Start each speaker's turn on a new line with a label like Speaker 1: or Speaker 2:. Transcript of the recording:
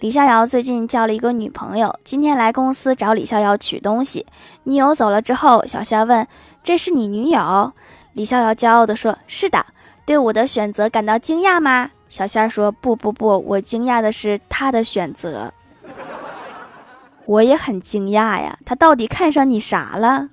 Speaker 1: 李逍遥最近交了一个女朋友，今天来公司找李逍遥取东西。女友走了之后，小仙问，这是你女友？李逍遥骄傲地说，是的。对我的选择感到惊讶吗？小仙说，不不不，我惊讶的是他的选择。我也很惊讶呀，他到底看上你啥了？